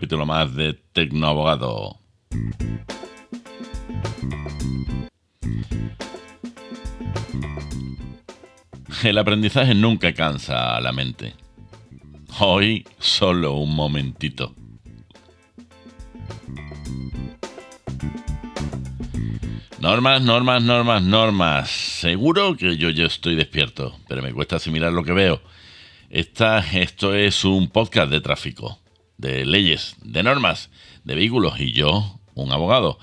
capítulo más de Tecnoabogado. El aprendizaje nunca cansa a la mente. Hoy solo un momentito. Normas, normas, normas, normas. Seguro que yo ya estoy despierto, pero me cuesta asimilar lo que veo. Esta, esto es un podcast de tráfico de leyes, de normas, de vehículos y yo, un abogado.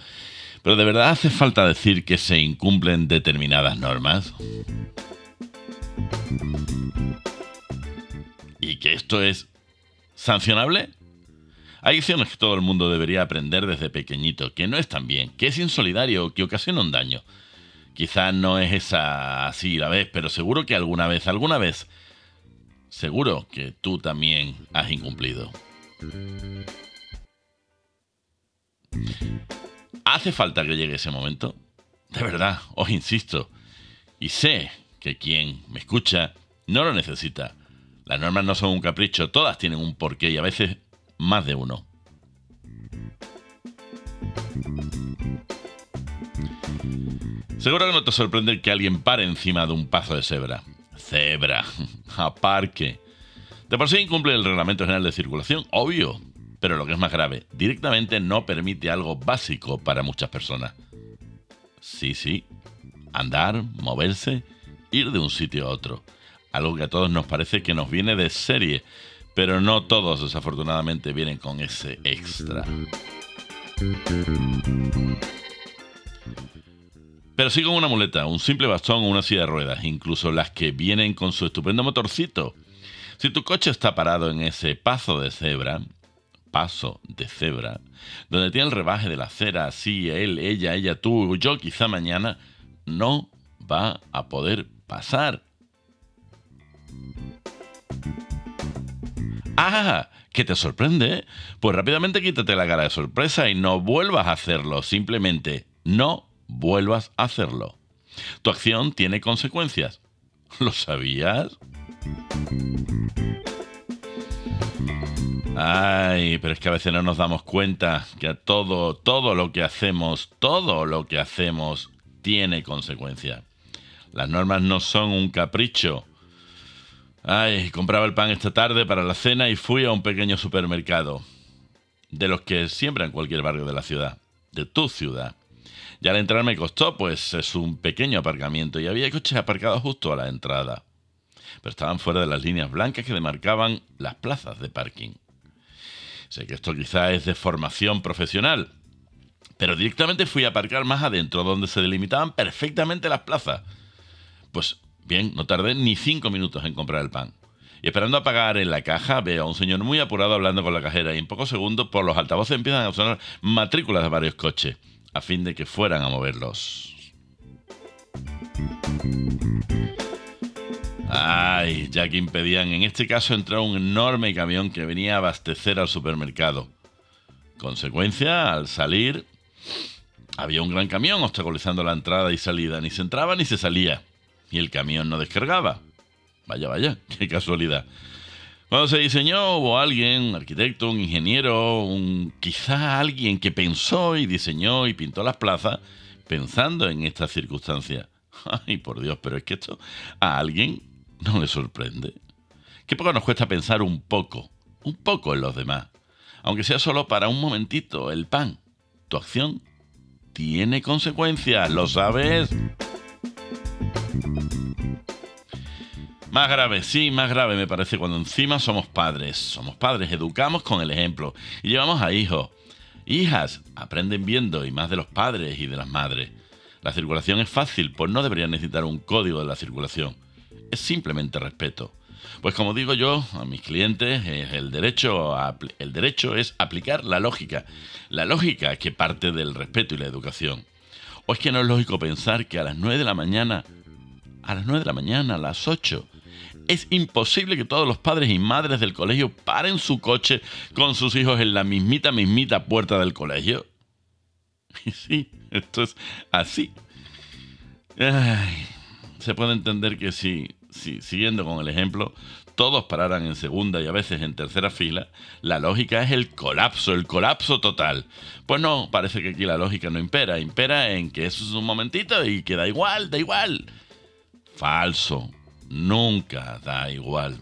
Pero ¿de verdad hace falta decir que se incumplen determinadas normas? ¿Y que esto es sancionable? Hay acciones que todo el mundo debería aprender desde pequeñito, que no están bien, que es insolidario, que ocasiona un daño. Quizás no es esa así la vez, pero seguro que alguna vez, alguna vez, seguro que tú también has incumplido. ¿Hace falta que llegue ese momento? De verdad, os insisto. Y sé que quien me escucha no lo necesita. Las normas no son un capricho, todas tienen un porqué y a veces más de uno. Seguro que no te sorprende que alguien pare encima de un paso de cebra. Cebra, aparque. De por sí incumple el Reglamento General de Circulación, obvio, pero lo que es más grave, directamente no permite algo básico para muchas personas. Sí, sí, andar, moverse, ir de un sitio a otro. Algo que a todos nos parece que nos viene de serie, pero no todos desafortunadamente vienen con ese extra. Pero sí con una muleta, un simple bastón o una silla de ruedas, incluso las que vienen con su estupendo motorcito si tu coche está parado en ese paso de cebra, paso de cebra, donde tiene el rebaje de la acera, así, él, ella, ella, tú, yo, quizá mañana, no va a poder pasar. ¡Ah! ¿Que te sorprende? Pues rápidamente quítate la cara de sorpresa y no vuelvas a hacerlo. Simplemente no vuelvas a hacerlo. Tu acción tiene consecuencias. ¿Lo sabías? Ay, pero es que a veces no nos damos cuenta que a todo, todo lo que hacemos, todo lo que hacemos tiene consecuencias. Las normas no son un capricho. Ay, compraba el pan esta tarde para la cena y fui a un pequeño supermercado. De los que siembra en cualquier barrio de la ciudad, de tu ciudad. Y al entrar me costó, pues es un pequeño aparcamiento y había coches aparcados justo a la entrada pero estaban fuera de las líneas blancas que demarcaban las plazas de parking. Sé que esto quizá es de formación profesional, pero directamente fui a aparcar más adentro, donde se delimitaban perfectamente las plazas. Pues bien, no tardé ni cinco minutos en comprar el pan. Y esperando a pagar en la caja, veo a un señor muy apurado hablando con la cajera y en pocos segundos por los altavoces empiezan a sonar matrículas de varios coches, a fin de que fueran a moverlos. Ay, ya que impedían en este caso entrar un enorme camión que venía a abastecer al supermercado. Consecuencia, al salir, había un gran camión obstaculizando la entrada y salida. Ni se entraba ni se salía. Y el camión no descargaba. Vaya, vaya, qué casualidad. Cuando se diseñó hubo alguien, un arquitecto, un ingeniero, un quizá alguien que pensó y diseñó y pintó las plazas pensando en estas circunstancias. Ay, por Dios, pero es que esto a alguien ¿No le sorprende? Qué poco nos cuesta pensar un poco, un poco en los demás, aunque sea solo para un momentito, el pan. Tu acción tiene consecuencias, ¿lo sabes? Más grave, sí, más grave me parece cuando encima somos padres. Somos padres, educamos con el ejemplo y llevamos a hijos. Hijas aprenden viendo y más de los padres y de las madres. La circulación es fácil, pues no deberían necesitar un código de la circulación es simplemente respeto. Pues como digo yo a mis clientes, el derecho, el derecho es aplicar la lógica. La lógica que parte del respeto y la educación. ¿O es que no es lógico pensar que a las 9 de la mañana, a las 9 de la mañana, a las 8, es imposible que todos los padres y madres del colegio paren su coche con sus hijos en la mismita, mismita puerta del colegio? Y sí, esto es así. se puede entender que sí, siguiendo con el ejemplo, todos pararan en segunda y a veces en tercera fila, la lógica es el colapso, el colapso total. Pues no, parece que aquí la lógica no impera, impera en que eso es un momentito y que da igual, da igual. Falso, nunca da igual.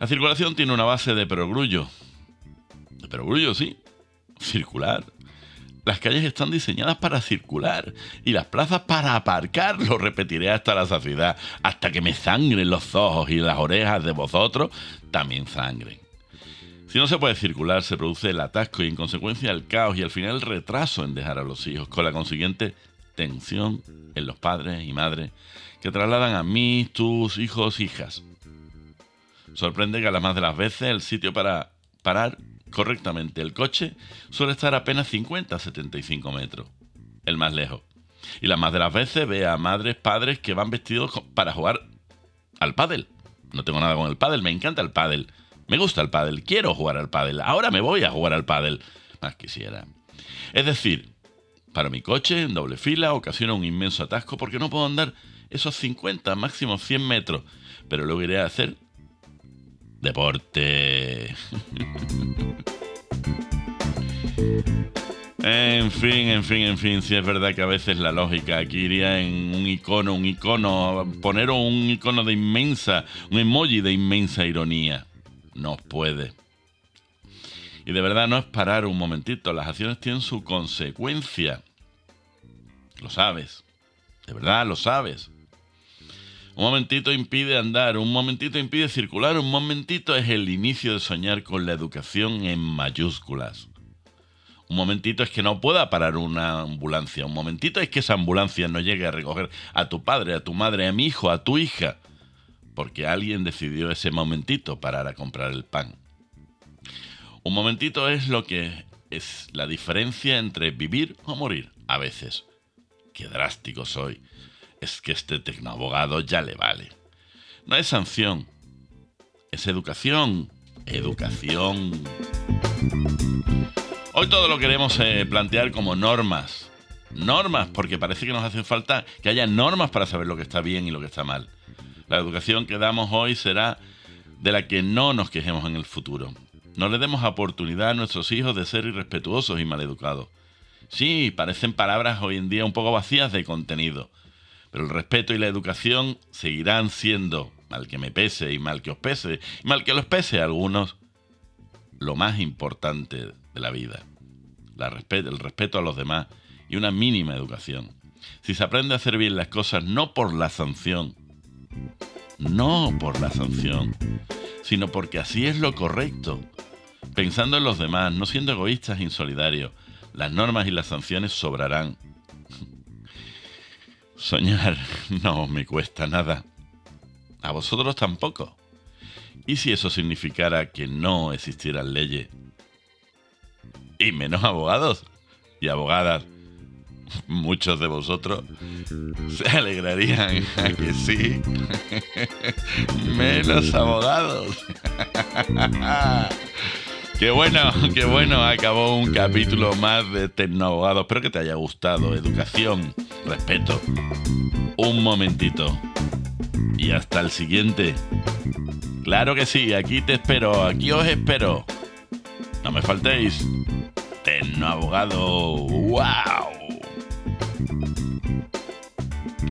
La circulación tiene una base de perogrullo. De perogrullo, sí. Circular. Las calles están diseñadas para circular y las plazas para aparcar. Lo repetiré hasta la saciedad, hasta que me sangren los ojos y las orejas de vosotros también sangren. Si no se puede circular, se produce el atasco y en consecuencia el caos y al final el retraso en dejar a los hijos, con la consiguiente tensión en los padres y madres que trasladan a mí, tus hijos, hijas. Sorprende que a las más de las veces el sitio para parar correctamente el coche suele estar apenas 50-75 metros, el más lejos. Y las más de las veces ve a madres, padres que van vestidos para jugar al pádel. No tengo nada con el pádel, me encanta el pádel. Me gusta el pádel, quiero jugar al pádel. Ahora me voy a jugar al pádel. Más quisiera. Es decir, para mi coche en doble fila ocasiona un inmenso atasco porque no puedo andar esos 50, máximo 100 metros. Pero luego iré a hacer deporte. En fin, en fin, en fin, si es verdad que a veces la lógica aquí iría en un icono, un icono, poner un icono de inmensa, un emoji de inmensa ironía. No puede. Y de verdad no es parar un momentito, las acciones tienen su consecuencia. Lo sabes. De verdad lo sabes. Un momentito impide andar, un momentito impide circular, un momentito es el inicio de soñar con la educación en mayúsculas. Un momentito es que no pueda parar una ambulancia, un momentito es que esa ambulancia no llegue a recoger a tu padre, a tu madre, a mi hijo, a tu hija, porque alguien decidió ese momentito parar a comprar el pan. Un momentito es lo que es la diferencia entre vivir o morir, a veces. Qué drástico soy es que este tecnoabogado ya le vale. No es sanción, es educación. Educación. Hoy todo lo queremos eh, plantear como normas. Normas, porque parece que nos hacen falta que haya normas para saber lo que está bien y lo que está mal. La educación que damos hoy será de la que no nos quejemos en el futuro. No le demos oportunidad a nuestros hijos de ser irrespetuosos y maleducados. Sí, parecen palabras hoy en día un poco vacías de contenido, pero el respeto y la educación seguirán siendo, mal que me pese y mal que os pese, y mal que los pese a algunos, lo más importante de la vida. el respeto a los demás y una mínima educación. Si se aprende a hacer bien las cosas no por la sanción, no por la sanción, sino porque así es lo correcto, pensando en los demás, no siendo egoístas e insolidarios, las normas y las sanciones sobrarán Soñar no me cuesta nada. A vosotros tampoco. ¿Y si eso significara que no existieran leyes? Y menos abogados y abogadas. Muchos de vosotros se alegrarían a que sí. menos abogados. Qué bueno, qué bueno. Acabó un capítulo más de Tecnoabogado. Espero que te haya gustado. Educación, respeto. Un momentito. Y hasta el siguiente. Claro que sí, aquí te espero, aquí os espero. No me faltéis. Tecnoabogado. ¡Wow!